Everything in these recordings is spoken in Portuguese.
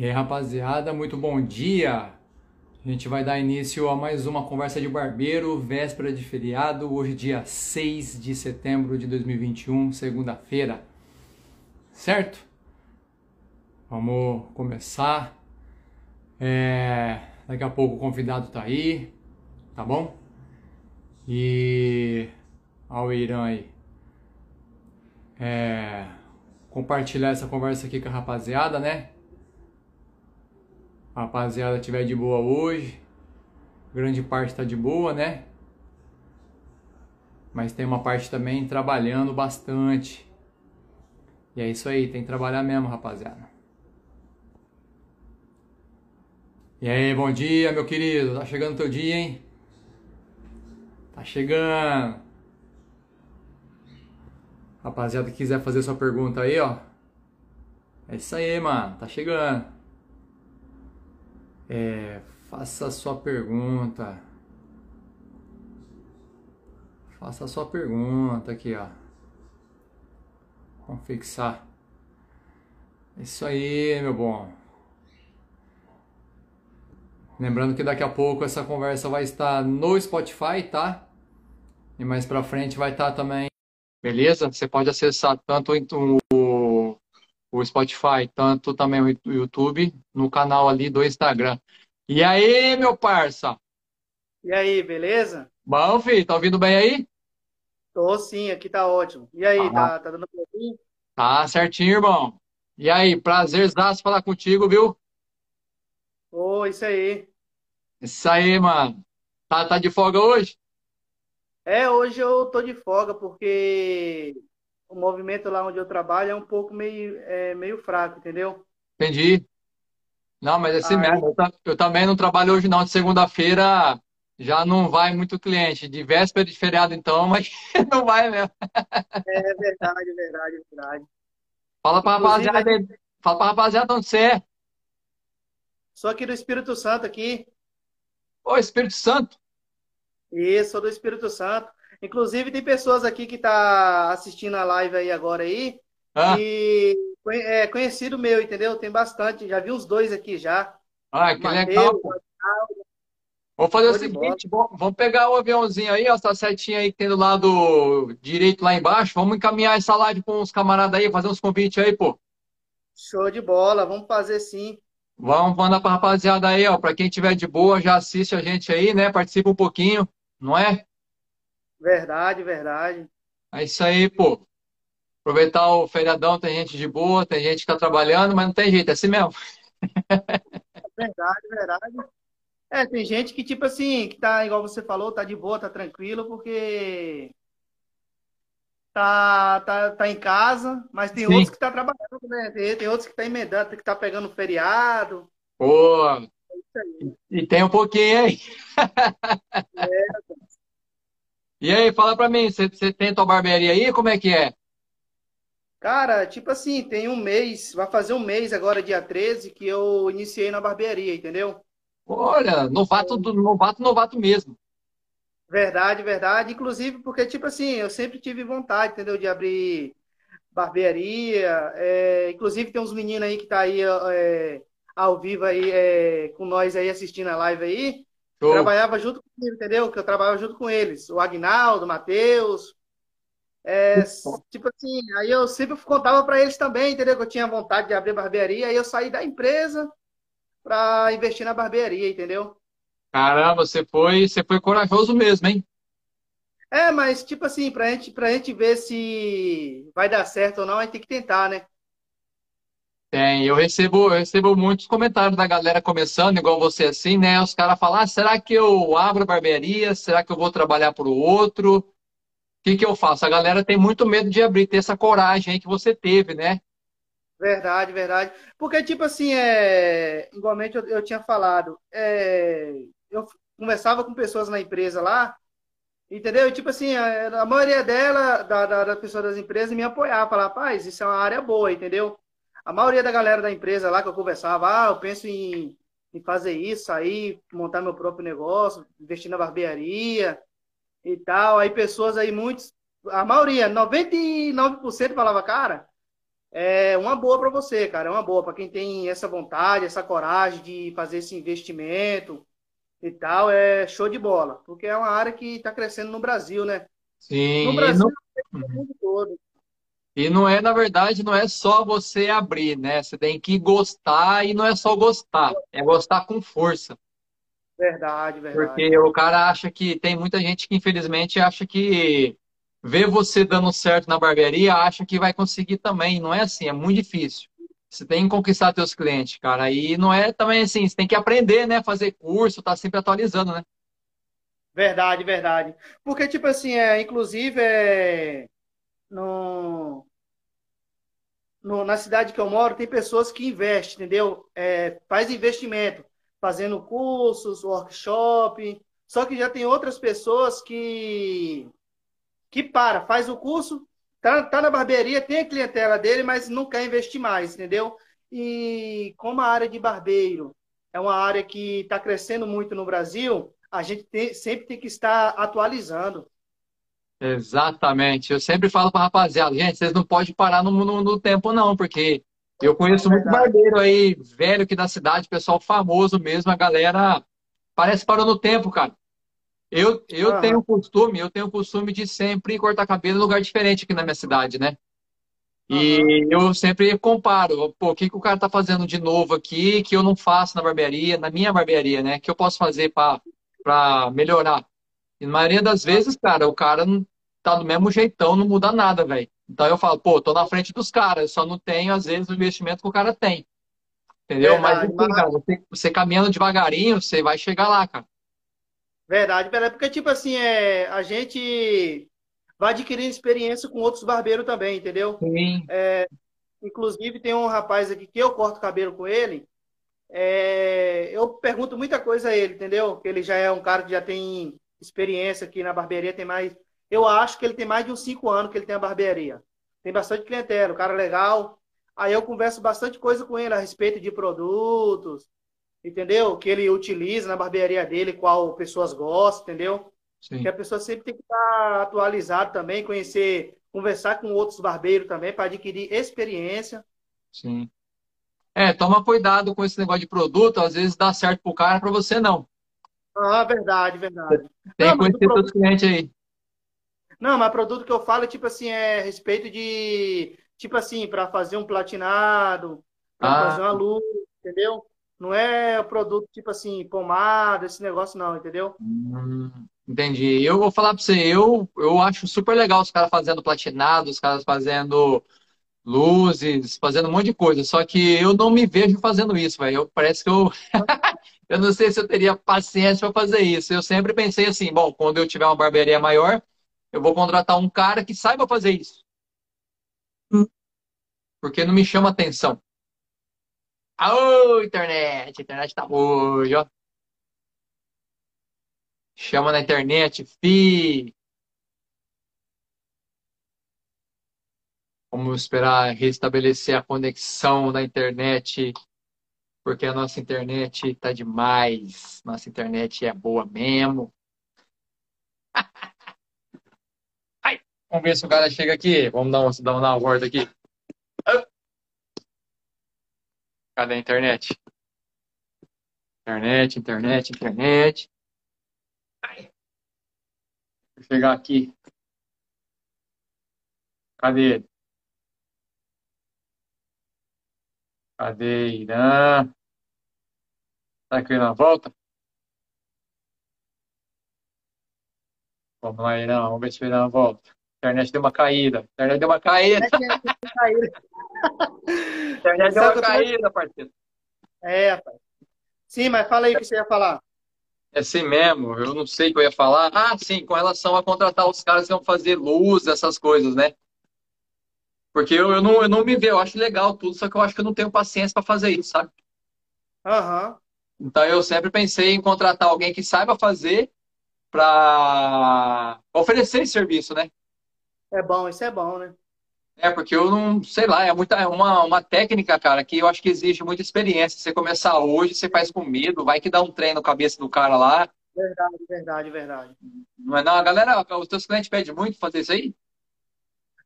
E aí, rapaziada, muito bom dia! A gente vai dar início a mais uma conversa de barbeiro, véspera de feriado, hoje, dia 6 de setembro de 2021, segunda-feira. Certo? Vamos começar. É, daqui a pouco o convidado tá aí, tá bom? E. Olha o Irã aí. É, compartilhar essa conversa aqui com a rapaziada, né? Rapaziada estiver de boa hoje. Grande parte está de boa, né? Mas tem uma parte também trabalhando bastante. E é isso aí, tem que trabalhar mesmo, rapaziada. E aí, bom dia, meu querido. Tá chegando o teu dia, hein? Tá chegando. Rapaziada quiser fazer sua pergunta aí, ó. É isso aí, mano. Tá chegando. É, faça a sua pergunta. Faça a sua pergunta aqui, ó. Vamos fixar. É isso aí, meu bom. Lembrando que daqui a pouco essa conversa vai estar no Spotify, tá? E mais pra frente vai estar também. Beleza? Você pode acessar tanto o, o Spotify, tanto também o YouTube, no canal ali do Instagram. E aí, meu parça? E aí, beleza? Bom, filho, tá ouvindo bem aí? Tô sim, aqui tá ótimo. E aí, ah. tá, tá dando pra ouvir? Tá certinho, irmão. E aí, prazerzaço falar contigo, viu? Ô, isso aí. Isso aí, mano. Tá, tá de folga hoje? É, hoje eu tô de folga porque o movimento lá onde eu trabalho é um pouco meio, é, meio fraco, entendeu? Entendi. Não, mas é assim Aí... mesmo. Eu, eu, também não trabalho hoje não. De segunda-feira já não vai muito cliente. De véspera de feriado então, mas não vai mesmo. É verdade, verdade, verdade. Fala pra Inclusive, rapaziada, fala pra rapaziada onde você é. Sou aqui do Espírito Santo aqui. Ô, Espírito Santo? Isso, sou do Espírito Santo. Inclusive, tem pessoas aqui que tá assistindo a live aí agora aí. Ah. E é conhecido meu, entendeu? Tem bastante. Já vi os dois aqui já. Ah, que Mateus, legal. Vamos fazer o seguinte, vamos pegar o aviãozinho aí, ó, essa setinha aí que tem do lado direito lá embaixo. Vamos encaminhar essa live com os camaradas aí, fazer uns convites aí, pô. Show de bola, vamos fazer sim. Vamos mandar pra rapaziada aí, ó. Pra quem tiver de boa, já assiste a gente aí, né? Participa um pouquinho, não é? Verdade, verdade. É isso aí, pô. Aproveitar o feriadão, tem gente de boa, tem gente que tá trabalhando, mas não tem jeito, é assim mesmo. verdade, verdade. É, tem gente que, tipo assim, que tá, igual você falou, tá de boa, tá tranquilo, porque tá, tá, tá em casa, mas tem Sim. outros que tá trabalhando, né? Tem, tem, outros que tá emendando, que tá pegando feriado. Pô, é e tem um pouquinho aí. É. E aí, fala pra mim, você, você tem tua barbearia aí? Como é que é? Cara, tipo assim, tem um mês, vai fazer um mês agora, dia 13, que eu iniciei na barbearia, entendeu? Olha, novato, novato, novato mesmo. Verdade, verdade. Inclusive, porque, tipo assim, eu sempre tive vontade, entendeu? De abrir barbearia. É, inclusive, tem uns meninos aí que tá aí é, ao vivo aí é, com nós aí assistindo a live aí. Show. Trabalhava junto comigo, entendeu? Que eu trabalhava junto com eles. O Agnaldo, o Matheus. É, tipo assim, aí eu sempre contava para eles também, entendeu? Que eu tinha vontade de abrir barbearia. Aí eu saí da empresa para investir na barbearia, entendeu? Caramba, você foi, você foi corajoso mesmo, hein? É, mas tipo assim, pra gente, pra gente ver se vai dar certo ou não, a gente tem que tentar, né? Tem, eu recebo, eu recebo muitos comentários da galera começando, igual você assim, né? Os caras falam, ah, será que eu abro barbearia? Será que eu vou trabalhar para o outro? O que, que eu faço? A galera tem muito medo de abrir, ter essa coragem aí que você teve, né? Verdade, verdade. Porque, tipo assim, é... igualmente eu, eu tinha falado, é eu conversava com pessoas na empresa lá, entendeu? E, tipo assim, a, a maioria dela, da, da, da pessoa das empresas, me apoiava, falava, rapaz, isso é uma área boa, entendeu? A maioria da galera da empresa lá que eu conversava, ah, eu penso em, em fazer isso aí, montar meu próprio negócio, investir na barbearia e tal. Aí pessoas aí, muitos, a maioria, 99% falava, cara, é uma boa para você, cara. É uma boa para quem tem essa vontade, essa coragem de fazer esse investimento e tal. É show de bola, porque é uma área que está crescendo no Brasil, né? Sim, No Brasil, no mundo todo. E não é, na verdade, não é só você abrir, né? Você tem que gostar e não é só gostar, é gostar com força. Verdade, verdade. Porque o cara acha que tem muita gente que infelizmente acha que vê você dando certo na barbearia, acha que vai conseguir também. Não é assim, é muito difícil. Você tem que conquistar teus clientes, cara. E não é também assim, você tem que aprender, né? Fazer curso, tá sempre atualizando, né? Verdade, verdade. Porque, tipo assim, é, inclusive, é, no, no- na cidade que eu moro, tem pessoas que investem, entendeu? É, faz investimento, fazendo cursos, workshop. Só que já tem outras pessoas que, que para, faz o curso, tá, tá na barbearia, tem a clientela dele, mas não quer investir mais, entendeu? E como a área de barbeiro é uma área que está crescendo muito no Brasil, a gente tem- sempre tem que estar atualizando. Exatamente. Eu sempre falo pra rapaziada, gente, vocês não podem parar no, no, no tempo, não, porque eu É conheço muito verdade. barbeiro aí, velho aqui da cidade, pessoal famoso mesmo, a galera parece que parou no tempo, cara. Eu, eu Aham, tenho costume, eu tenho costume de sempre cortar cabelo em lugar diferente aqui na minha cidade, né? E eu sempre comparo, pô, o que que o cara tá fazendo de novo aqui que eu não faço na barbearia, na minha barbearia, né? Que eu posso fazer para para melhorar? E na maioria das vezes, cara, o cara não- tá do mesmo jeitão, não muda nada, velho. Então eu falo, pô, tô na frente dos caras, só não tenho, às vezes, o investimento que o cara tem, entendeu? Mas Verdade, enfim, cara, você, você caminhando devagarinho, você vai chegar lá, cara. verdade, verdade. Porque, tipo assim, é, a gente vai adquirindo experiência com outros barbeiros também, entendeu? Sim, Inclusive, tem um rapaz aqui que eu corto cabelo com ele. é, eu pergunto muita coisa a ele, entendeu? Que ele já é um cara que já tem experiência aqui na barbearia, tem mais. Eu acho que ele tem mais de uns cinco anos que ele tem a barbearia. Tem bastante clientela, o cara é legal. Aí eu converso bastante coisa com ele a respeito de produtos, entendeu? Que ele utiliza na barbearia dele, qual pessoas gostam, entendeu? que sim, a pessoa sempre tem que estar atualizado também, conhecer, conversar com outros barbeiros também para adquirir experiência. sim. É, toma cuidado com esse negócio de produto, às vezes dá certo pro cara, pra você não. Ah, verdade, verdade. Tem que conhecer seus produto, clientes aí. Não, mas produto que eu falo, tipo assim, é a respeito de, tipo assim, para fazer um platinado, para fazer Ah, uma luz, entendeu? Não é produto tipo assim, pomada, esse negócio não, entendeu? hum, entendi. Eu vou falar pra você, eu, eu acho super legal os caras fazendo platinado, os caras fazendo luzes, fazendo um monte de coisa. Só que eu não me vejo fazendo isso, velho. Eu- Parece que eu, eu não sei se eu teria paciência para fazer isso. Eu sempre pensei assim, bom, quando eu tiver uma barbearia maior, eu vou contratar um cara que saiba fazer isso, porque não me chama atenção. Aô, internet, a internet tá hoje, ó. Chama na internet, fi. Vamos esperar restabelecer a conexão da internet, porque a nossa internet tá demais. Nossa internet é boa mesmo. Vamos ver se o cara chega aqui. Vamos dar uma, dar uma volta aqui. Ah, Cadê a internet? Internet, internet, internet. Vou chegar aqui. Cadê ele? Cadê Irã? Será que ele não volta? Vamos lá, Irã. Vamos ver se o Irã volta. A internet deu uma caída. Internet deu uma caída. Internet deu uma caída, parceiro. É, rapaz. Sim, mas fala aí o que você ia falar. É assim mesmo. Eu não sei o que eu ia falar. Ah, sim, com relação a contratar os caras que vão fazer luz, essas coisas, né? Porque eu, eu não, eu não me vejo. Eu acho legal tudo, só que eu acho que eu não tenho paciência para fazer isso, sabe? Aham. Então eu sempre pensei em contratar alguém que saiba fazer para oferecer esse serviço, né? É bom, isso é bom, né? É, porque eu não, sei lá, é muita, uma, uma técnica, cara, que eu acho que exige muita experiência. Você começar hoje, você faz com medo, vai que dá um trem na cabeça do cara lá. Verdade, verdade, verdade. Não é não, a galera, os teus clientes pedem muito fazer isso aí?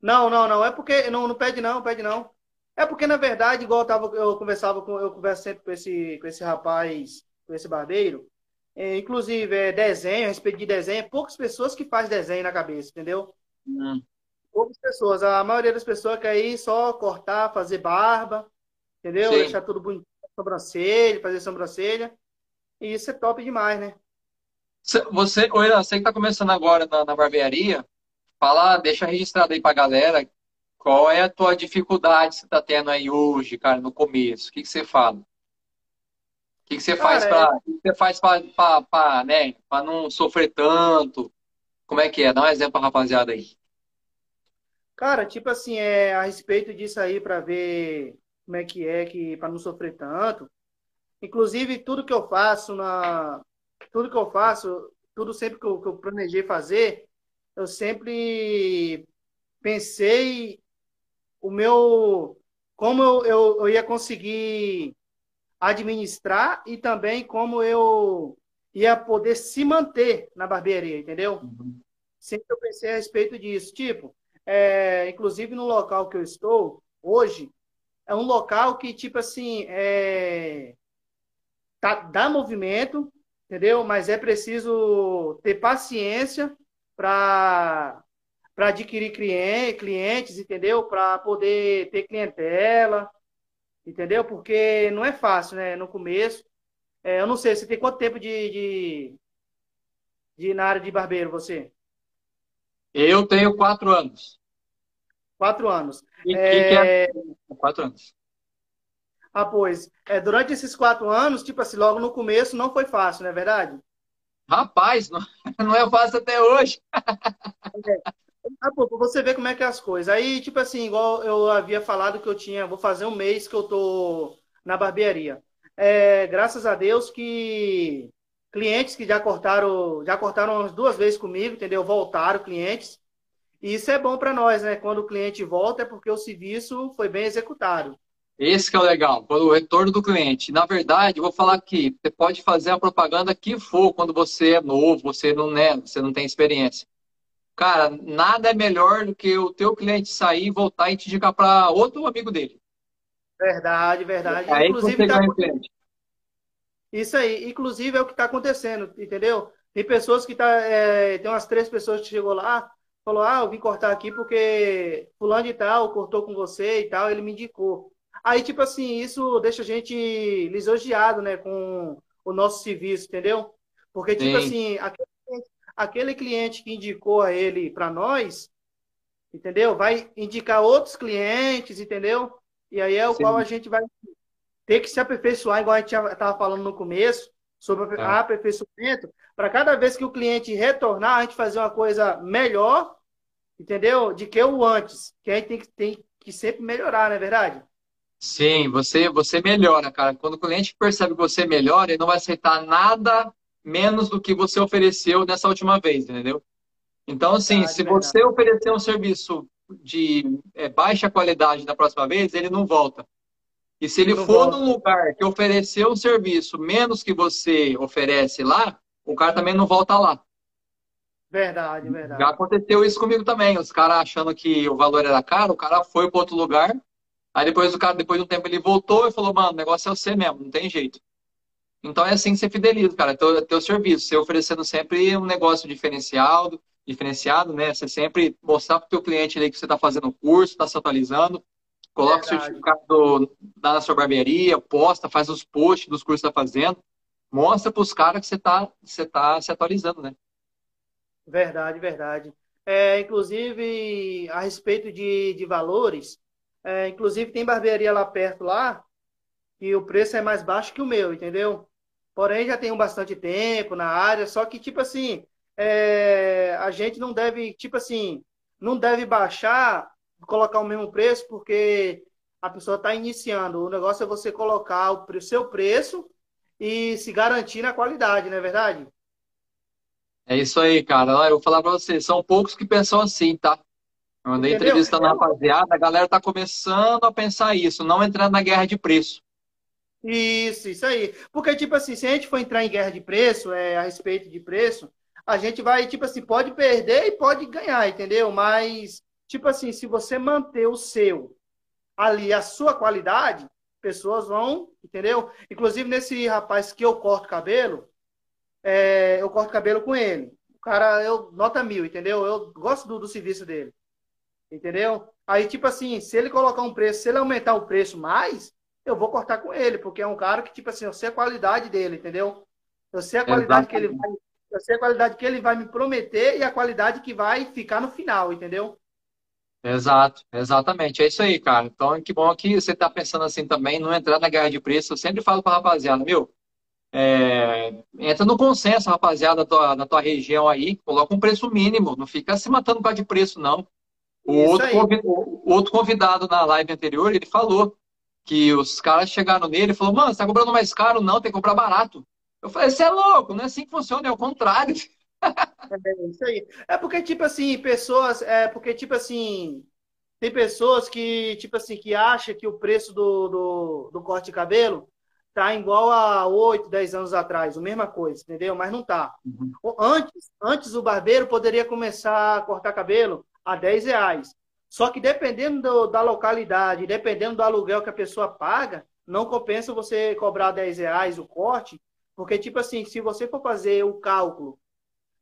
Não, não, não. É porque não, não pede não, pede não. É porque, na verdade, igual eu, tava, eu conversava com, eu converso sempre com esse, com esse rapaz, com esse barbeiro, é, inclusive, é, desenho, a respeito de desenho, é poucas pessoas que fazem desenho na cabeça, entendeu? Hum. Poucas pessoas. A maioria das pessoas quer ir só cortar, fazer barba, entendeu? Sim. Deixar tudo bonito, sobrancelha, fazer sobrancelha. E isso é top demais, né? Você, você que está começando agora na, na barbearia, fala, deixa registrado aí pra galera qual é a tua dificuldade que você está tendo aí hoje, cara, no começo. O que, que você fala? O que, que você faz para é... você faz para né, não sofrer tanto? Como é que é? Dá um exemplo pra rapaziada aí. Cara, tipo assim, é a respeito disso aí para ver como é que é que para não sofrer tanto. Inclusive tudo que eu faço na tudo que eu faço, tudo sempre que eu, que eu planejei fazer, eu sempre pensei o meu como eu, eu, eu, ia conseguir administrar e também como eu ia poder se manter na barbearia, entendeu? Uhum. Sempre eu pensei a respeito disso. Tipo, é, inclusive no local que eu estou hoje, é um local que, tipo assim, é, tá, dá movimento, entendeu? Mas é preciso ter paciência para para adquirir cliente, clientes, entendeu? Para poder ter clientela, entendeu? Porque não é fácil, né? No começo. É, eu não sei, você tem quanto tempo de, de, de na área de barbeiro, você? Eu tenho quatro anos. Quatro anos. E, é... que é... Quatro anos. Ah, pois. É, durante esses quatro anos, tipo assim, logo no começo não foi fácil, não é verdade? Rapaz, não, não é fácil até hoje. É. Ah, pô, você vê como é que é as coisas. Aí, tipo assim, igual eu havia falado que eu tinha, vou fazer um mês que eu tô na barbearia. É, graças a Deus que clientes que já cortaram, já cortaram umas duas vezes comigo, entendeu? Voltaram clientes. E isso é bom para nós, né? Quando o cliente volta é porque o serviço foi bem executado. Esse que é o legal, o retorno do cliente. Na verdade, vou falar aqui, você pode fazer a propaganda que for quando você é novo, você não, né, você não tem experiência. Cara, nada é melhor do que o teu cliente sair, voltar e te indicar para outro amigo dele. Verdade, verdade. Aí Inclusive, tá... Isso aí. Inclusive é o que está acontecendo, entendeu? Tem pessoas que tá, é... tem umas três pessoas que chegou lá, falou, ah, eu vim cortar aqui porque fulano de tal cortou com você e tal, ele me indicou. Aí, tipo assim, isso deixa a gente lisonjeado, né, com o nosso serviço, entendeu? Porque, tipo Sim. assim, aquele aquele cliente que indicou a ele para nós, entendeu? Vai indicar outros clientes, entendeu? E aí é o Sim. qual a gente vai ter que se aperfeiçoar, igual a gente estava falando no começo, sobre é. aperfeiçoamento, para cada vez que o cliente retornar, a gente fazer uma coisa melhor, entendeu? De que o antes, que a gente tem que, tem que sempre melhorar, não é verdade? Sim, você, você melhora, cara. Quando o cliente percebe que você melhora, ele não vai aceitar nada menos do que você ofereceu nessa última vez, entendeu? Então, assim, ah, se verdade. você oferecer um serviço de é, baixa qualidade da próxima vez, ele não volta. E se ele for volta. num lugar que ofereceu um serviço menos que você oferece lá, o cara também não volta lá. Verdade, verdade. Já aconteceu isso comigo também. Os caras achando que o valor era caro, o cara foi para outro lugar. Aí depois o cara, depois de um tempo, ele voltou e falou, mano, o negócio é você mesmo, não tem jeito. Então é assim que você fideliza, cara, teu, teu serviço, você oferecendo sempre um negócio diferenciado, diferenciado, né? Você sempre mostrar para o teu cliente ali que você está fazendo o curso, está se atualizando, coloca o certificado na sua barbearia, posta, faz os posts dos cursos que está fazendo, mostra para os caras que você está você tá se atualizando, né? Verdade, verdade. É, inclusive, a respeito de, de valores, é, inclusive tem barbearia lá perto lá, e o preço é mais baixo que o meu, entendeu? Porém, já tenho bastante tempo na área, só que, tipo assim, é, a gente não deve, tipo assim, não deve baixar, colocar o mesmo preço, porque a pessoa está iniciando. O negócio é você colocar o seu preço e se garantir na qualidade, não é verdade? É isso aí, cara. Eu vou falar para você, são poucos que pensam assim, tá? Eu andei entrevistando a rapaziada, a galera tá começando a pensar isso, não entrando na guerra de preço. Isso, isso aí. Porque, tipo assim, se a gente for entrar em guerra de preço, é, a respeito de preço, a gente vai, tipo assim, pode perder e pode ganhar, entendeu? Mas, tipo assim, se você manter o seu ali a sua qualidade, pessoas vão, entendeu? Inclusive nesse rapaz que eu corto cabelo, é, eu corto cabelo com ele. O cara, eu nota mil, entendeu? Eu gosto do, do serviço dele. Entendeu? Aí, tipo assim, se ele colocar um preço, se ele aumentar o preço mais, eu vou cortar com ele, porque é um cara que, tipo assim, eu sei a qualidade dele, entendeu? Eu sei a qualidade que ele vai, eu sei a qualidade que ele vai me prometer e a qualidade que vai ficar no final, entendeu? Exato, exatamente. É isso aí, cara. Então, que bom que você está pensando assim também, não entrar na guerra de preço. Eu sempre falo para a rapaziada, meu, é, entra no consenso, rapaziada, da tua, da tua região aí, coloca um preço mínimo, não fica se matando por causa de preço, não. O outro, o outro convidado na live anterior, ele falou que os caras chegaram nele e falou, mano, você tá comprando mais caro? Não, tem que comprar barato. Eu falei, você é louco, não é assim que funciona, é o contrário. É isso aí. É porque, tipo assim, pessoas. É porque, tipo assim. Tem pessoas que, tipo assim, que acham que o preço do, do, do corte de cabelo tá igual a 8, 10 anos atrás, a mesma coisa, entendeu? Mas não tá. Uhum. Antes, antes o barbeiro poderia começar a cortar cabelo a 10 reais. Só que dependendo do, da localidade, dependendo do aluguel que a pessoa paga, não compensa você cobrar 10 reais o corte, porque, tipo assim, se você for fazer o cálculo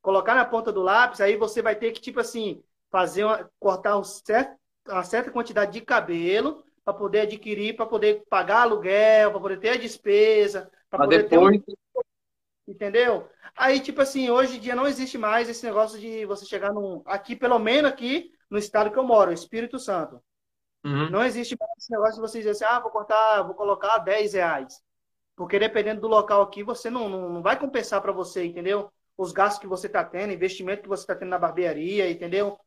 colocar na ponta do lápis, aí você vai ter que, tipo assim, fazer uma, cortar um certo, uma certa quantidade de cabelo para poder adquirir, para poder pagar aluguel, para poder ter a despesa, para poder depois... ter um... Entendeu? Aí, tipo assim, hoje em dia não existe mais esse negócio de você chegar num. Aqui, pelo menos aqui no estado que eu moro, Espírito Santo. Uhum. Não existe mais esse negócio de você dizer assim, ah, vou cortar, vou colocar 10 reais. Porque dependendo do local aqui, você não, não, não vai compensar para você, entendeu? Os gastos que você está tendo, investimento que você está tendo na barbearia, entendeu?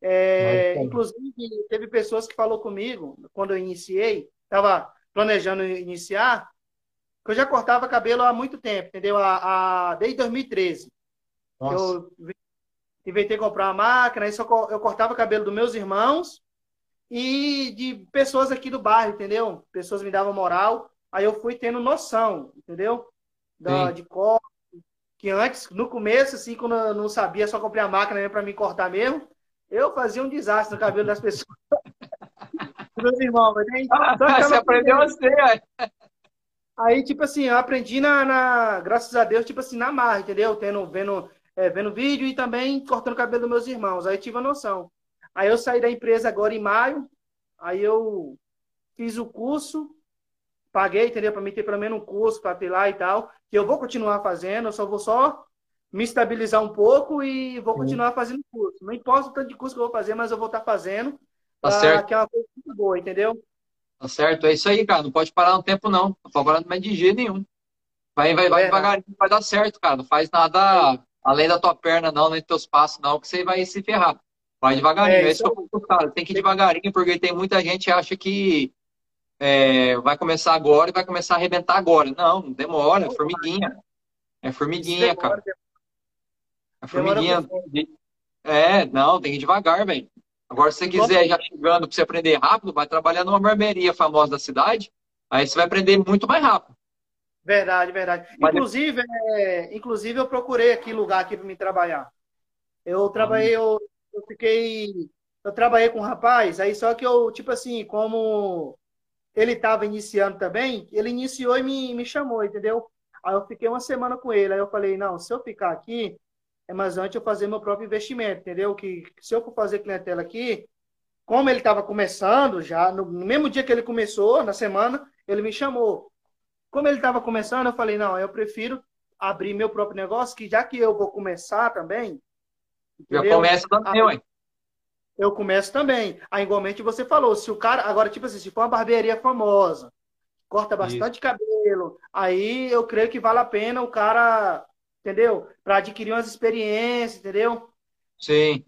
É, inclusive, teve pessoas que falou comigo, quando eu iniciei, estava planejando iniciar, que eu já cortava cabelo há muito tempo, entendeu? A, a desde 2013. Nossa. Eu inventei comprar uma máquina, aí só eu cortava cabelo dos meus irmãos e de pessoas aqui do bairro, entendeu? Pessoas me davam moral, aí eu fui tendo noção, entendeu? Da, de corte, que antes, no começo, assim, quando eu não sabia, só comprei a máquina para me cortar mesmo, eu fazia um desastre no cabelo das pessoas. Meus irmãos, mas aí, ah, você aprendeu você, Aí, tipo assim, eu aprendi na, na, graças a Deus, tipo assim, na marra, entendeu? Tendo, vendo, é, vendo vídeo e também cortando o cabelo dos meus irmãos. Aí tive a noção. Aí eu saí da empresa agora em maio, aí eu fiz o curso, paguei, entendeu? Para mim ter pelo menos um curso para ter lá e tal que eu vou continuar fazendo, eu só vou só me estabilizar um pouco e vou continuar fazendo curso. Não importa o tanto de curso que eu vou fazer, mas eu vou estar fazendo. Tá certo. Que é uma coisa muito boa, entendeu? Tá certo, é isso aí, cara. Não pode parar no tempo, não. Não pode parar mais de jeito nenhum. Vai, vai, vai é, devagarinho, vai dar certo, cara. Não faz nada além da tua perna, não, nem dos teus passos, não, que você vai se ferrar. Vai devagarinho. É, isso é isso cara. Tem que ir devagarinho, porque tem muita gente que acha que é, vai começar agora e vai começar a arrebentar agora. Não, demora, é formiguinha. É formiguinha, cara. É formiguinha. É, não, tem que ir devagar, velho. Agora, se você quiser já chegando para você aprender rápido, vai trabalhar numa barbearia famosa da cidade, aí você vai aprender muito mais rápido. Verdade, verdade. Mas inclusive, é, inclusive, eu procurei aqui lugar aqui para me trabalhar. Eu trabalhei, eu, eu fiquei. Eu trabalhei com um rapaz, aí só que eu, tipo assim, como ele estava iniciando também, ele iniciou e me, me chamou, entendeu? Aí eu fiquei uma semana com ele, aí eu falei, não, se eu ficar aqui, é mais antes eu fazer meu próprio investimento, entendeu? Que se eu for fazer clientela aqui, como ele estava começando já, no mesmo dia que ele começou, na semana, ele me chamou. Como ele estava começando, eu falei, não, eu prefiro abrir meu próprio negócio, que já que eu vou começar também. Entendeu? Já começa também, ué eu começo também. Aí, igualmente você falou, se o cara. Agora, tipo assim, se for uma barbearia famosa, corta bastante Isso. cabelo, aí eu creio que vale a pena o cara, entendeu? Para adquirir umas experiências, entendeu? Sim.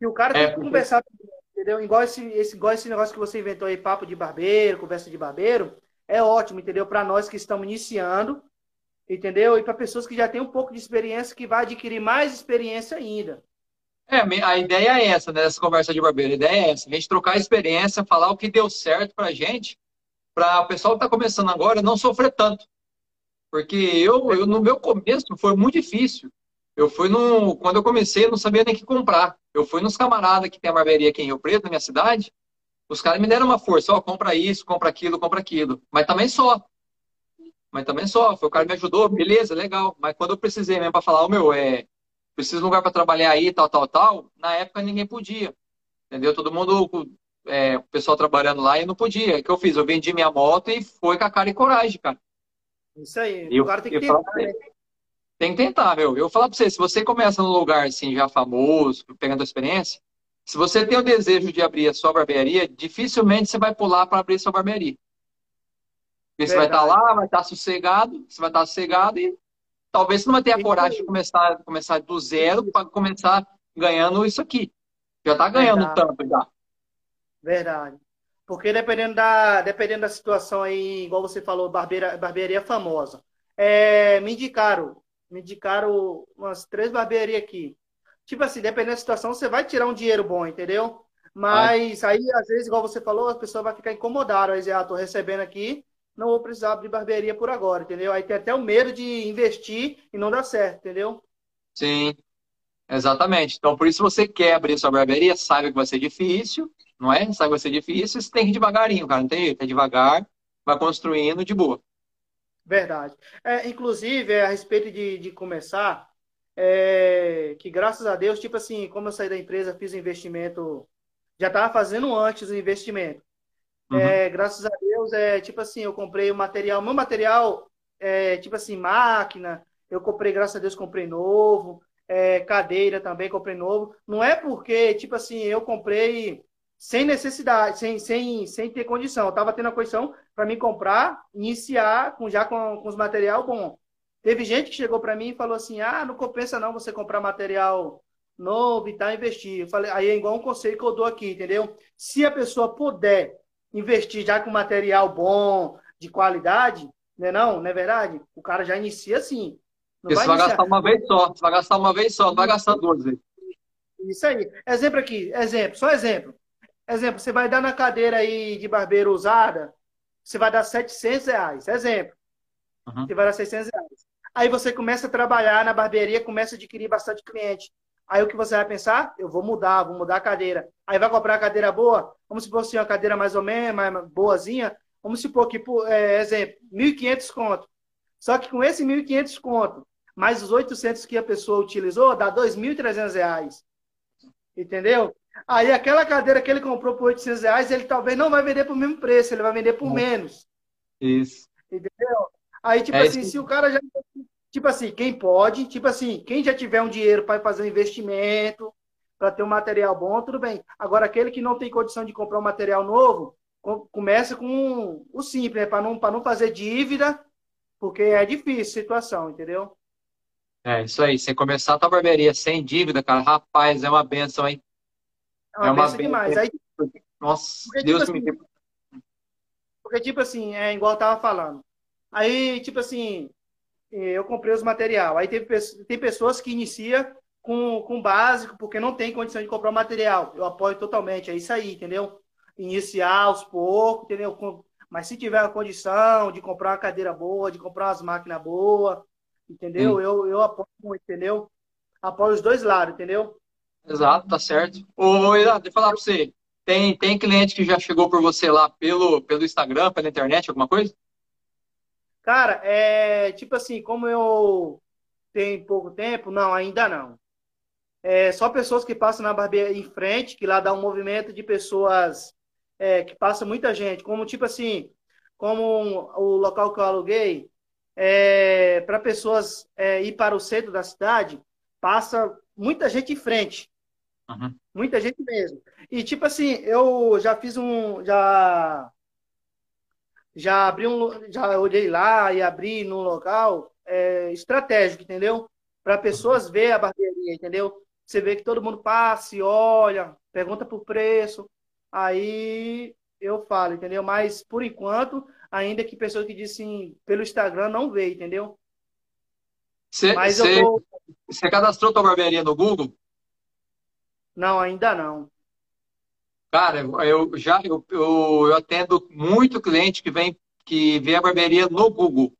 E o cara é, tem que conversar, entendeu? Igual esse, esse, igual esse negócio que você inventou aí, papo de barbeiro, conversa de barbeiro, é ótimo, entendeu? Para nós que estamos iniciando, entendeu? E para pessoas que já têm um pouco de experiência, que vai adquirir mais experiência ainda. É, a ideia é essa, né, dessa conversa de barbeiro. A ideia é essa, a gente trocar experiência, falar o que deu certo pra gente, para o pessoal que está começando agora não sofrer tanto. Porque eu, eu, no meu começo, foi muito difícil. Eu fui no. Quando eu comecei, eu não sabia nem o que comprar. Eu fui nos camaradas que tem a barbearia aqui em Rio Preto, na minha cidade. Os caras me deram uma força, ó, oh, compra isso, compra aquilo, compra aquilo. Mas também só. Mas também só. Foi o cara me ajudou, beleza, legal. Mas quando eu precisei mesmo para falar, o oh, meu, é, preciso de um lugar para trabalhar aí, tal, tal, tal, na época ninguém podia. Entendeu? Todo mundo, é, o pessoal trabalhando lá e não podia. O que eu fiz? Eu vendi minha moto e foi com a cara e coragem, cara. Isso aí. Eu, o cara tem que tentar, né? Tem que tentar, meu. Eu vou falar pra você, se você começa num lugar assim, já famoso, pegando a experiência, se você tem o desejo de abrir a sua barbearia, dificilmente você vai pular para abrir a sua barbearia. Porque você vai estar lá, vai estar sossegado, você vai estar sossegado e talvez você não vai ter a coragem de começar, começar do zero para começar ganhando isso aqui. Já está ganhando Verdade. tanto já. Verdade. Porque dependendo da, dependendo da situação aí, igual você falou, barbeira, barbearia famosa. É, me indicaram, me indicaram umas três barbearias aqui. Tipo assim, dependendo da situação, você vai tirar um dinheiro bom, entendeu? Mas Ai. aí, às vezes, igual você falou, a pessoa vai ficar incomodada. Aí, ah, tô recebendo aqui, não vou precisar abrir barbearia por agora, entendeu? Aí tem até o medo de investir e não dar certo, entendeu? Sim, exatamente. Então, por isso você quer abrir sua barbearia, sabe que vai ser difícil, não é? Sabe que vai ser difícil, você tem que ir devagarinho, cara, não tem jeito, é devagar, vai construindo de boa. Verdade. É, inclusive, é, a respeito de, de começar, é, que graças a Deus, tipo assim, como eu saí da empresa, fiz investimento, já estava fazendo antes o investimento. Uhum. É, graças a Deus, é tipo assim, eu comprei o material, meu material, é, tipo assim, máquina, eu comprei, graças a Deus, comprei novo, é, cadeira também comprei novo. Não é porque, tipo assim, eu comprei sem necessidade, sem, sem, sem ter condição. Eu estava tendo a condição para me comprar, iniciar com, já com, com os material bom. Teve gente que chegou para mim e falou assim: ah, não compensa não você comprar material novo e tal, investir. Eu falei, aí é igual um conselho que eu dou aqui, entendeu? Se a pessoa puder investir já com material bom, de qualidade, né não, não é verdade? O cara já inicia assim. Não vai, vai gastar uma vez só, você vai gastar uma vez só, não vai gastar duas vezes. Isso aí. Exemplo aqui, exemplo, só exemplo. Exemplo, você vai dar na cadeira aí de barbeiro usada, você vai dar 700 reais. Exemplo. Uhum. Você vai dar 600 reais. Aí você começa a trabalhar na barbearia, começa a adquirir bastante cliente. Aí o que você vai pensar? Eu vou mudar, vou mudar a cadeira. Aí vai comprar a cadeira boa? Vamos supor assim, uma cadeira mais ou menos, mais boazinha. Vamos supor que, por é, exemplo, 1.500 conto. Só que com esse 1.500 conto, mais os 800 que a pessoa utilizou, dá 2.300 reais. Entendeu? Aí aquela cadeira que ele comprou por 800 reais, ele talvez não vai vender por mesmo preço, ele vai vender por menos. Isso. Entendeu? Aí, tipo é assim, isso. se o cara já. Tipo assim, quem pode, tipo assim, quem já tiver um dinheiro para fazer um investimento, para ter um material bom, tudo bem. Agora, aquele que não tem condição de comprar um material novo, começa com o simples, né? para não, não fazer dívida, porque é difícil a situação, entendeu? É, isso aí. Você começar a tua barbearia sem dívida, cara, rapaz, é uma benção, hein? É uma, é uma benção demais. Aí, Nossa, porque, Deus tipo me assim, Porque, tipo assim, é igual eu tava falando. Aí, tipo assim, eu comprei os material. Aí teve, tem pessoas que iniciam com, com básico, porque não tem condição de comprar o material. Eu apoio totalmente, é isso aí, entendeu? Iniciar aos poucos, entendeu? Mas se tiver a condição de comprar uma cadeira boa, de comprar umas máquinas boas, entendeu? Eu, eu apoio muito, entendeu? Apoio os dois lados, entendeu? Exato, tá certo. Ô, Irã, deixa eu falar pra você. Tem, tem cliente que já chegou por você lá pelo, pelo Instagram, pela internet, alguma coisa? Cara, é tipo assim, como eu tenho pouco tempo, não, ainda não. É só pessoas que passam na barbearia em frente, que lá dá um movimento de pessoas é, que passa muita gente, como tipo assim, como o local que eu aluguei, é, para pessoas é, ir para o centro da cidade, passa muita gente em frente. Uhum. Muita gente mesmo. E tipo assim, eu já fiz um. Já já abri um, já olhei lá e abri num local é, estratégico, entendeu? Para pessoas ver a barbearia, entendeu? Você vê que todo mundo passa e olha, pergunta por preço, aí eu falo, entendeu? Mas por enquanto, ainda que pessoas que dizem pelo Instagram não vê, entendeu? Você, Mas eu tô... você cadastrou tua barbearia no Google? Não, ainda não. Cara, eu já eu, eu, eu, atendo muito cliente que vem que vê a barbearia no Google.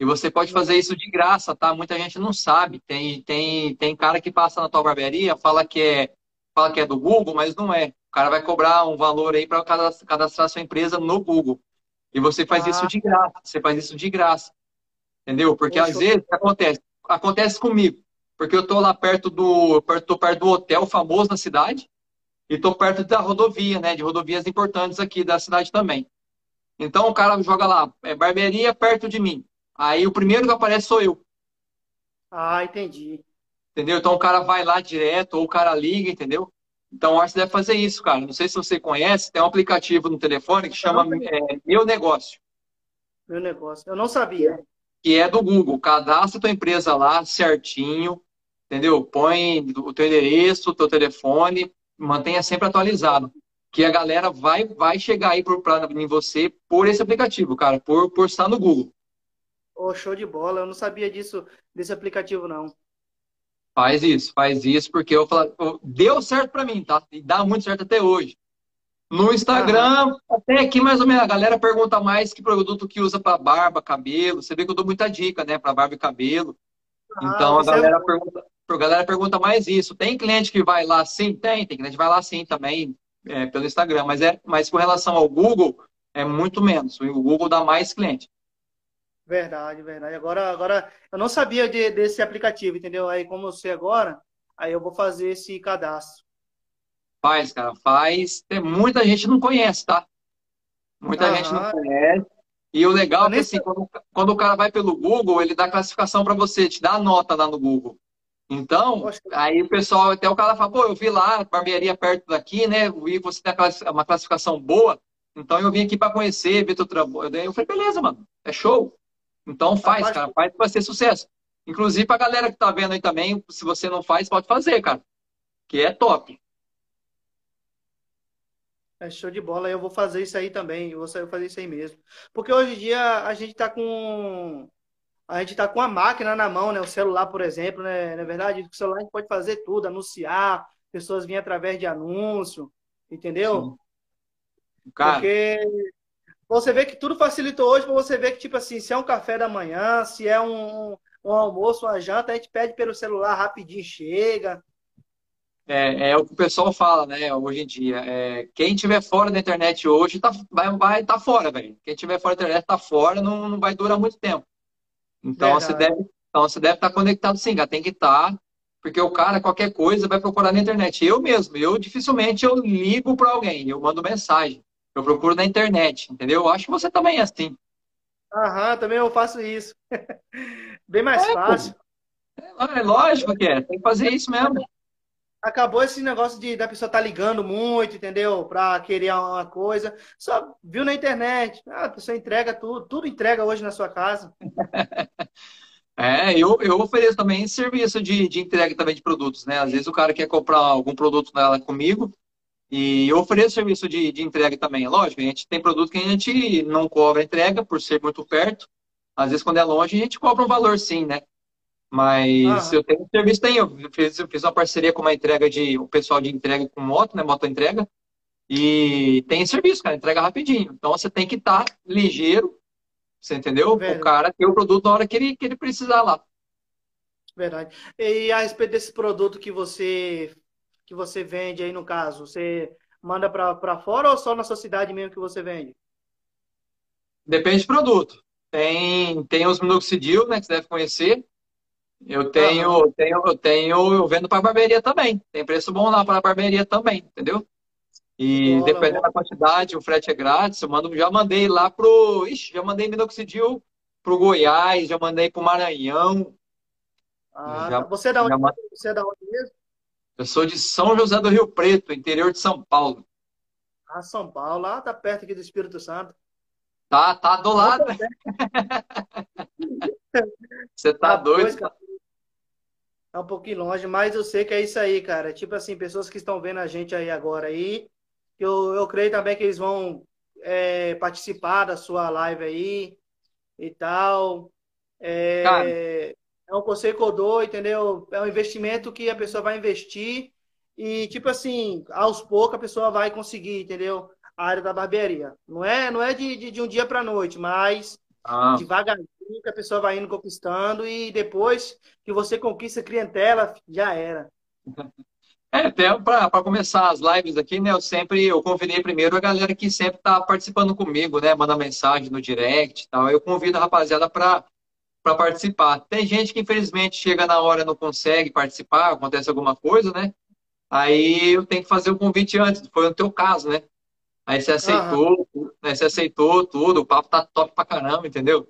E você pode fazer isso de graça, tá? Muita gente não sabe. Tem, tem, tem cara que passa na tua barbearia, fala que é fala que é do Google, mas não é. cara vai cobrar um valor aí para cadastrar sua empresa no Google. E você faz ah. isso de graça. Você faz isso de graça. Entendeu? Porque Poxa. às vezes acontece, acontece comigo. Porque eu tô lá perto do, perto, perto do hotel famoso da cidade e tô perto da rodovia, né? De rodovias importantes aqui da cidade também. Então o cara joga lá, é barbearia perto de mim. Aí o primeiro que aparece sou eu. Ah, entendi. Entendeu? Então o cara vai lá direto, ou o cara liga, entendeu? Então acho que deve fazer isso, cara. Não sei se você conhece, tem um aplicativo no telefone que chama é, Meu Negócio. Meu Negócio. Eu não sabia. Que é do Google. Cadastra tua empresa lá certinho, entendeu? Põe o teu endereço, o teu telefone, mantenha sempre atualizado. Que a galera vai, vai chegar aí para em você por esse aplicativo, cara, por, por estar no Google. Oh, show de bola. Eu não sabia disso, desse aplicativo, não. Faz isso, faz isso, porque eu falo, deu certo para mim, tá? E dá muito certo até hoje. No Instagram, ah. até aqui mais ou menos, a galera pergunta mais que produto que usa para barba, cabelo. Você vê que eu dou muita dica, né, para barba e cabelo. Ah, então a é galera, é pergunta, a galera pergunta mais isso. Tem cliente que vai lá sim? Tem, tem cliente que vai lá sim também, é, pelo Instagram. Mas, é, mas com relação ao Google, é muito menos. O Google dá mais cliente. Verdade, verdade. Agora, agora eu não sabia de, desse aplicativo, entendeu? Aí, como eu sei agora, aí eu vou fazer esse cadastro. Faz, cara, faz. Tem muita gente não conhece, tá? Muita Aham. gente não conhece. E o legal é que, assim, quando, quando, o cara vai pelo Google, ele dá classificação para você, te dá a nota lá no Google. Então, aí o pessoal, até o cara fala, pô, eu vi lá, barbearia perto daqui, né? Vi que você tem uma classificação boa, então eu vim aqui para conhecer, ver teu trabalho. Eu falei, beleza, mano, é show. Então faz, cara, faz para ser sucesso. Inclusive a galera que tá vendo aí também, se você não faz, pode fazer, cara. Que é top. É show de bola, eu vou fazer isso aí também, eu vou fazer isso aí mesmo. Porque hoje em dia a gente tá com a gente tá com a máquina na mão, né? O celular, por exemplo, né? Na é verdade, o celular a gente pode fazer tudo, anunciar, pessoas vêm através de anúncio, entendeu? Sim. Cara, Porque você vê que tudo facilitou hoje para você ver que, tipo assim, se é um café da manhã, se é um, um almoço, uma janta, a gente pede pelo celular rapidinho, chega. É, é o que o pessoal fala, né, hoje em dia. É, quem tiver fora da internet hoje tá, vai vai tá fora, velho. Quem tiver fora da internet tá fora, não, não vai durar muito tempo. Então você deve, então você deve estar tá conectado sim, cara. Tem que estar, tá, porque o cara qualquer coisa vai procurar na internet. Eu mesmo, eu dificilmente eu ligo para alguém, eu mando mensagem. Eu procuro na internet, entendeu? Eu acho que você também é assim. Aham, também eu faço isso. Bem mais é, fácil. É, é, lógico que é, tem que fazer isso mesmo. Acabou esse negócio de da pessoa tá ligando muito, entendeu? Para querer uma coisa. Só viu na internet. Ah, a pessoa entrega tudo, tudo entrega hoje na sua casa. É, eu, eu ofereço também serviço de, de entrega também de produtos, né? Às vezes o cara quer comprar algum produto nela comigo, e eu ofereço serviço de, de entrega também. Lógico, a gente tem produto que a gente não cobra entrega por ser muito perto. Às vezes, quando é longe, a gente cobra um valor sim, né? Mas ah. eu tenho serviço, tem. Eu fiz, eu fiz uma parceria com uma entrega de. O pessoal de entrega com moto, né? Moto entrega. E tem serviço, cara, entrega rapidinho. Então você tem que estar tá ligeiro, você entendeu? Verdade. O cara ter o produto na hora que ele, que ele precisar lá. Verdade. E a respeito desse produto que você que você vende aí no caso? Você manda para fora ou só na sua cidade mesmo que você vende? Depende do produto. Tem, tem os minoxidil, né, que você deve conhecer. Eu tenho, uhum. tenho, eu tenho, eu vendo para barbearia também. Tem preço bom lá para barbearia também, entendeu? E bola, dependendo bola. da quantidade, o frete é grátis. Eu mando, já mandei lá pro, ixi, já mandei minoxidil pro Goiás, já mandei pro Maranhão. Ah, já, você é da onde? Você é da onde mesmo? Eu sou de São José do Rio Preto, interior de São Paulo. Ah, São Paulo, lá tá perto aqui do Espírito Santo. Tá, tá do lado. Você tá, tá doido? Dois, é um pouquinho longe, mas eu sei que é isso aí, cara. Tipo assim, pessoas que estão vendo a gente aí agora aí, eu, eu creio também que eles vão é, participar da sua live aí e tal. É, cara, é um conselho que eu dou, entendeu? É um investimento que a pessoa vai investir e, tipo assim, aos poucos a pessoa vai conseguir, entendeu? A área da barbearia. Não é, não é de, de, de um dia para noite, mas ah. devagarzinho que a pessoa vai indo conquistando e depois que você conquista a clientela, já era. É, até para começar as lives aqui, né? Eu sempre eu convidei primeiro a galera que sempre está participando comigo, né? Manda mensagem no direct e tal. Eu convido a rapaziada para para participar. Tem gente que infelizmente chega na hora e não consegue participar, acontece alguma coisa, né? Aí eu tenho que fazer o convite antes, foi o teu caso, né? Aí você aceitou, uhum. Né? Você aceitou tudo, o papo tá top pra caramba, entendeu?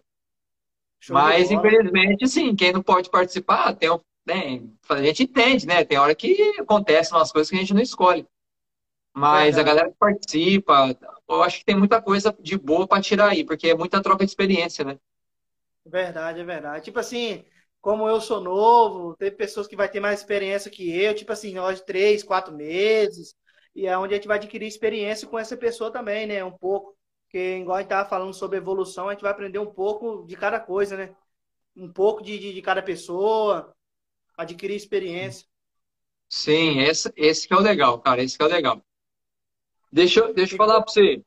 Show Mas, infelizmente, sim, quem não pode participar, tem, tem, a gente entende, né? Tem hora que acontecem umas coisas que a gente não escolhe. Mas a galera que participa, eu acho que tem muita coisa de boa para tirar aí, porque é muita troca de experiência, né? Verdade, é verdade. Tipo assim, como eu sou novo, tem pessoas que vai ter mais experiência que eu, tipo assim, nós três, quatro meses, e é onde a gente vai adquirir experiência com essa pessoa também, né? Um pouco. Porque, igual a gente estava falando sobre evolução, a gente vai aprender um pouco de cada coisa, né? Um pouco de, de, de cada pessoa, adquirir experiência. Sim, esse, esse que é o legal, cara, esse que é o legal. Deixa, eu, deixa eu falar para você.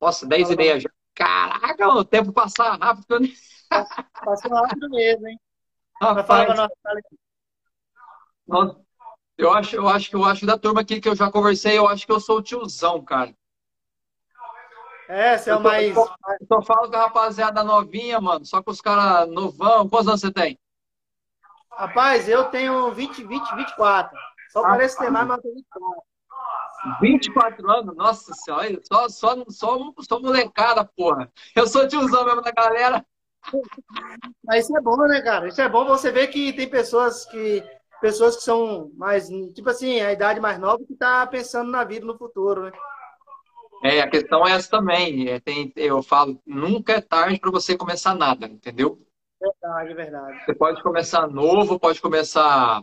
Nossa, 10 e meia já. Caraca, o tempo passa rápido. Passou rápido mesmo, hein? Rapaz, eu acho, eu acho que eu acho da turma aqui que eu já conversei, eu acho que eu sou o tiozão, cara. É, você é o mais. Eu só falo com a rapaziada novinha, mano. Só com os caras novão. Quantos anos você tem? Rapaz, eu tenho 20, 20, 24. Só ah, parece ter mais, mas eu tenho 24. 24 anos? Nossa senhora, só, só, só, só molecada, porra. Eu sou tiozão mesmo da galera. Mas isso é bom, né, cara? Isso é bom você ver que tem pessoas que pessoas que são mais, tipo assim, a idade mais nova que tá pensando na vida no futuro, né? É, a questão é essa também. É, tem, eu falo, nunca é tarde para você começar nada, entendeu? Verdade, verdade. Você pode começar novo, pode começar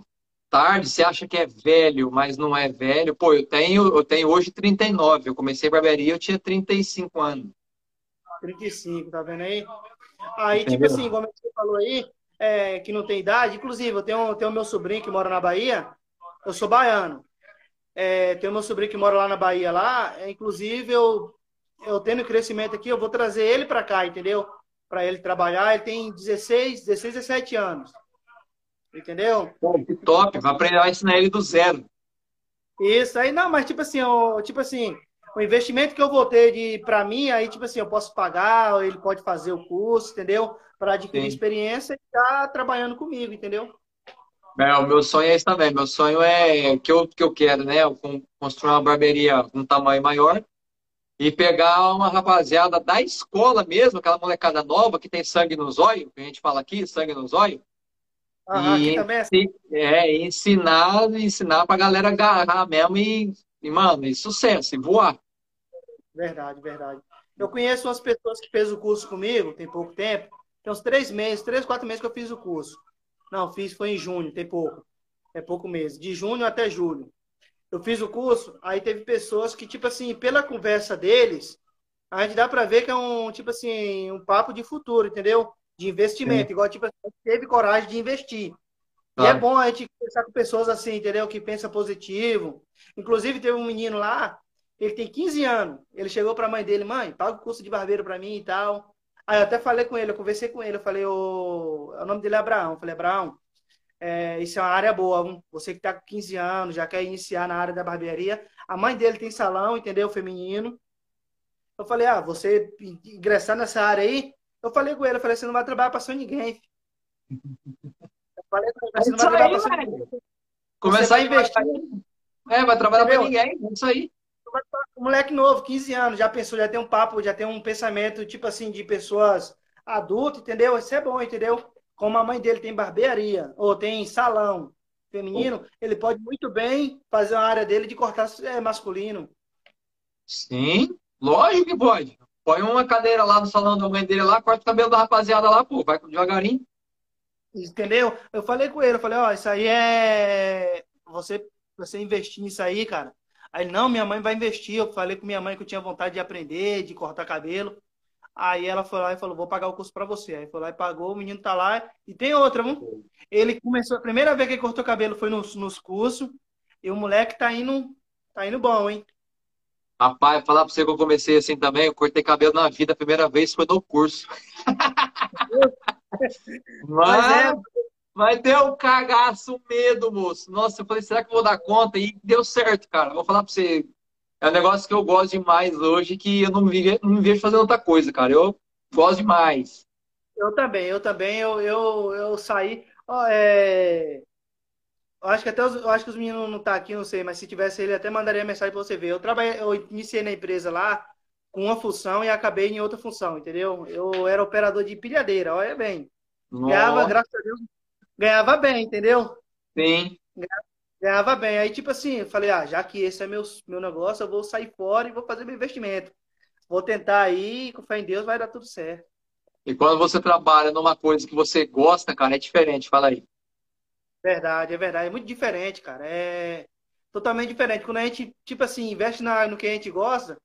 tarde, você acha que é velho, mas não é velho. Pô, eu tenho, eu tenho hoje 39. Eu comecei barbearia, eu tinha 35 anos. 35, tá vendo aí? Aí, tipo Entendeu? tipo assim, como você falou aí, é, que não tem idade, inclusive, eu tenho, tenho meu sobrinho que mora na Bahia, eu sou baiano. É, tenho meu sobrinho que mora lá na Bahia, lá, é, inclusive, eu, eu tendo crescimento aqui, eu vou trazer ele para cá, entendeu? Para ele trabalhar, ele tem 16, 16, 17 anos. Entendeu? Que top, vai aprender a ensinar ele do zero. Isso, aí não, mas tipo assim, eu, tipo assim, o investimento que eu vou ter de para mim, aí tipo assim, eu posso pagar, ele pode fazer o curso, entendeu? Para adquirir Sim. experiência e tá trabalhando comigo, entendeu? É, o meu sonho é esse também. Meu sonho é que eu, que eu quero, né? construir uma barbearia com um tamanho maior e pegar uma rapaziada da escola mesmo, aquela molecada nova que tem sangue nos olhos, que a gente fala aqui, sangue nos olhos. Ah, e, também é, assim. é, ensinar, ensinar pra galera agarrar mesmo e, e, mano, e sucesso, e voar. Verdade, verdade. Eu conheço umas pessoas que fez o curso comigo, tem pouco tempo. Tem uns três meses, três, quatro meses que eu fiz o curso. Não, fiz foi em junho, tem pouco. É pouco mês. De junho até julho. Eu fiz o curso, aí teve pessoas que, tipo assim, pela conversa deles, a gente dá para ver que é um, tipo assim, um papo de futuro, entendeu? De investimento. Sim. Igual, tipo assim, teve coragem de investir. E é bom a gente conversar com pessoas assim, entendeu? Que pensa positivo. Inclusive, teve um menino lá ele tem 15 anos. Ele chegou para a mãe dele, mãe, paga o curso de barbeiro para mim e tal. Aí eu até falei com ele, eu conversei com ele, eu falei, o, o nome dele é Abraão. Eu falei, Abraão, é, isso é uma área boa. Você que está com 15 anos, já quer iniciar na área da barbearia. A mãe dele tem salão, entendeu? Feminino. Eu falei, ah, você ingressar nessa área aí? Eu falei com ele, eu falei, você não vai trabalhar para só ninguém. Eu falei, você não vai trabalhar para ninguém. Começar a investir. É, vai trabalhar para ninguém, é isso aí moleque novo, 15 anos, já pensou, já tem um papo, já tem um pensamento, tipo assim, de pessoas adultas, entendeu? Isso é bom, entendeu? Como a mãe dele tem barbearia, ou tem salão feminino, ele pode muito bem fazer uma área dele de cortar é, masculino. Sim, lógico que pode. Põe uma cadeira lá no salão da mãe dele lá, corta o cabelo da rapaziada lá, pô, vai devagarinho. Entendeu? Eu falei com ele, eu falei, ó, isso aí é. Você, você investir nisso aí, cara, Aí, não, minha mãe vai investir. Eu falei com minha mãe que eu tinha vontade de aprender, de cortar cabelo. Aí ela foi lá e falou: vou pagar o curso para você. Aí foi lá e pagou, o menino tá lá. E tem outra, viu? Ele começou, a primeira vez que ele cortou cabelo foi nos, nos cursos. E o moleque tá indo, tá indo bom, hein? Rapaz, falar pra você que eu comecei assim também, eu cortei cabelo na vida, a primeira vez foi no curso. Mas, Mas é, Mas deu um cagaço, um medo, moço. Nossa, eu falei, será que eu vou dar conta? E deu certo, cara. Vou falar pra você. É um negócio que eu gosto demais hoje, que eu não me, não me vejo fazendo outra coisa, cara. Eu gosto demais. Eu também, eu também. Eu, eu, eu saí. Ó, é... Eu acho que até os, eu acho que os meninos não estão tá aqui, não sei, mas se tivesse ele até mandaria mensagem para você ver. Eu trabalhei, eu iniciei na empresa lá com uma função e acabei em outra função, entendeu? Eu era operador de pilhadeira, olha bem. Nossa. Ganhava, graças a Deus, ganhava bem, entendeu? Sim. Ganhava, bem. Aí, tipo assim, eu falei, ah, já que esse é meu, meu negócio, eu vou sair fora e vou fazer meu investimento. Vou tentar aí, com fé em Deus, vai dar tudo certo. E quando você trabalha numa coisa que você gosta, cara, é diferente, fala aí. Verdade, é verdade. É muito diferente, cara. É totalmente diferente. Quando a gente, tipo assim, investe na, no que a gente gosta.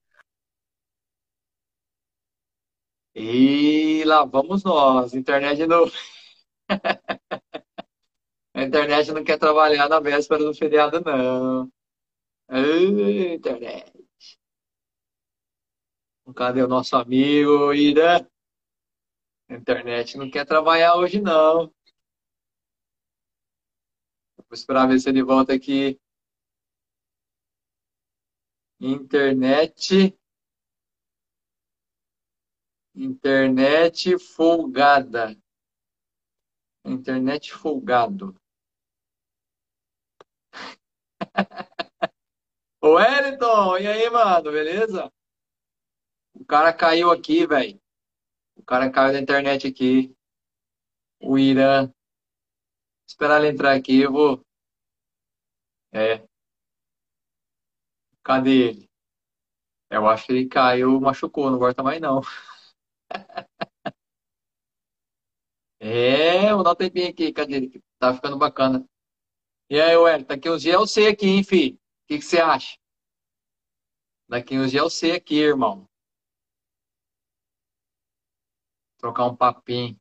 E lá vamos nós. Internet não. A internet não quer trabalhar na véspera do feriado, não. Ai, internet. Cadê o nosso amigo Ira? A internet não quer trabalhar hoje, não. Vou esperar ver se ele volta aqui. Internet. Internet folgada. Internet folgado. Ô, Wellington, e aí, mano, beleza? O cara caiu aqui, velho. O cara caiu da internet aqui. O Irã. Esperar ele entrar aqui, eu vou. É. Cadê ele? Eu acho que ele caiu, machucou, não volta mais não. É, vou dar um tempinho aqui, cadê ele? Tá ficando bacana. E aí, Wellington, daqui uns dias eu sei aqui, hein, filho? O que, você acha? Daqui uns dias eu sei aqui, irmão. Trocar um papinho.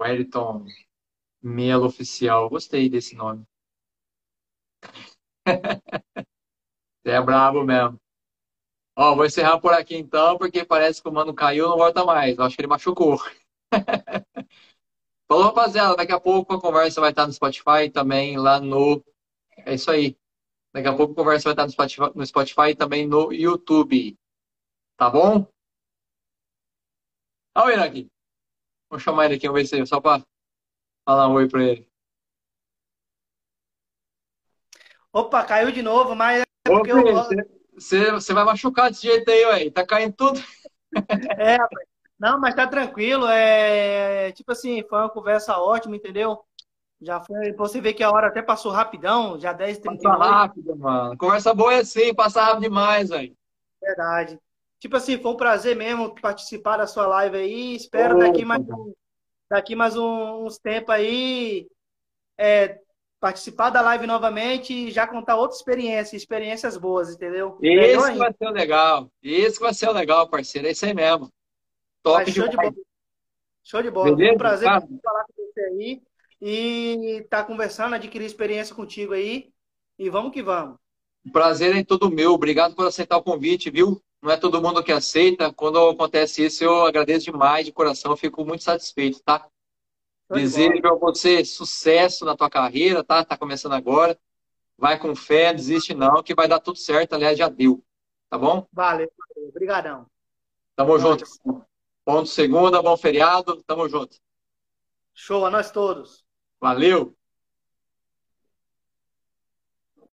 Wellington Melo Oficial. Gostei desse nome. Você é brabo mesmo. Ó, vou encerrar por aqui então, porque parece que o mano caiu não volta mais. Acho que ele machucou. Falou, rapaziada. Daqui a pouco a conversa vai estar no Spotify também lá no. É isso aí. Daqui a pouco a conversa vai estar no Spotify, no Spotify e também no YouTube. Tá bom? Olha ele aqui. Vou chamar ele aqui, vamos ver se só para falar um oi para ele. Opa, caiu de novo, mas é Ô, eu... Você, você vai machucar desse jeito aí, ué. Tá caindo tudo. É, não, mas tá tranquilo. É tipo assim, foi uma conversa ótima, entendeu? Já foi. Você vê que a hora até passou rapidão, já 10 30 Passa rápido, mano. Conversa boa é assim, passa rápido demais, velho. Verdade. Tipo assim, foi um prazer mesmo participar da sua live aí. Espero daqui mais, daqui mais uns tempos aí é, participar da live novamente e já contar outra experiência, experiências boas, entendeu? Esse vai ser o legal. Esse vai ser o legal, parceiro. É isso aí mesmo. Top show de bola. Show de bola. Beleza? Foi um prazer tá. falar com você aí e estar tá conversando, adquirir experiência contigo aí. E vamos que vamos. O prazer é todo meu. Obrigado por aceitar o convite, viu? Não é todo mundo que aceita. Quando acontece isso, eu agradeço demais de coração. fico muito satisfeito, tá? Desejo a você sucesso na tua carreira, tá? Tá começando agora. Vai com fé, desiste não, que vai dar tudo certo. Aliás, já deu. Tá bom? Valeu, obrigadão. Tamo junto. Ponto segunda, bom feriado. Tamo junto. Show a nós todos. Valeu.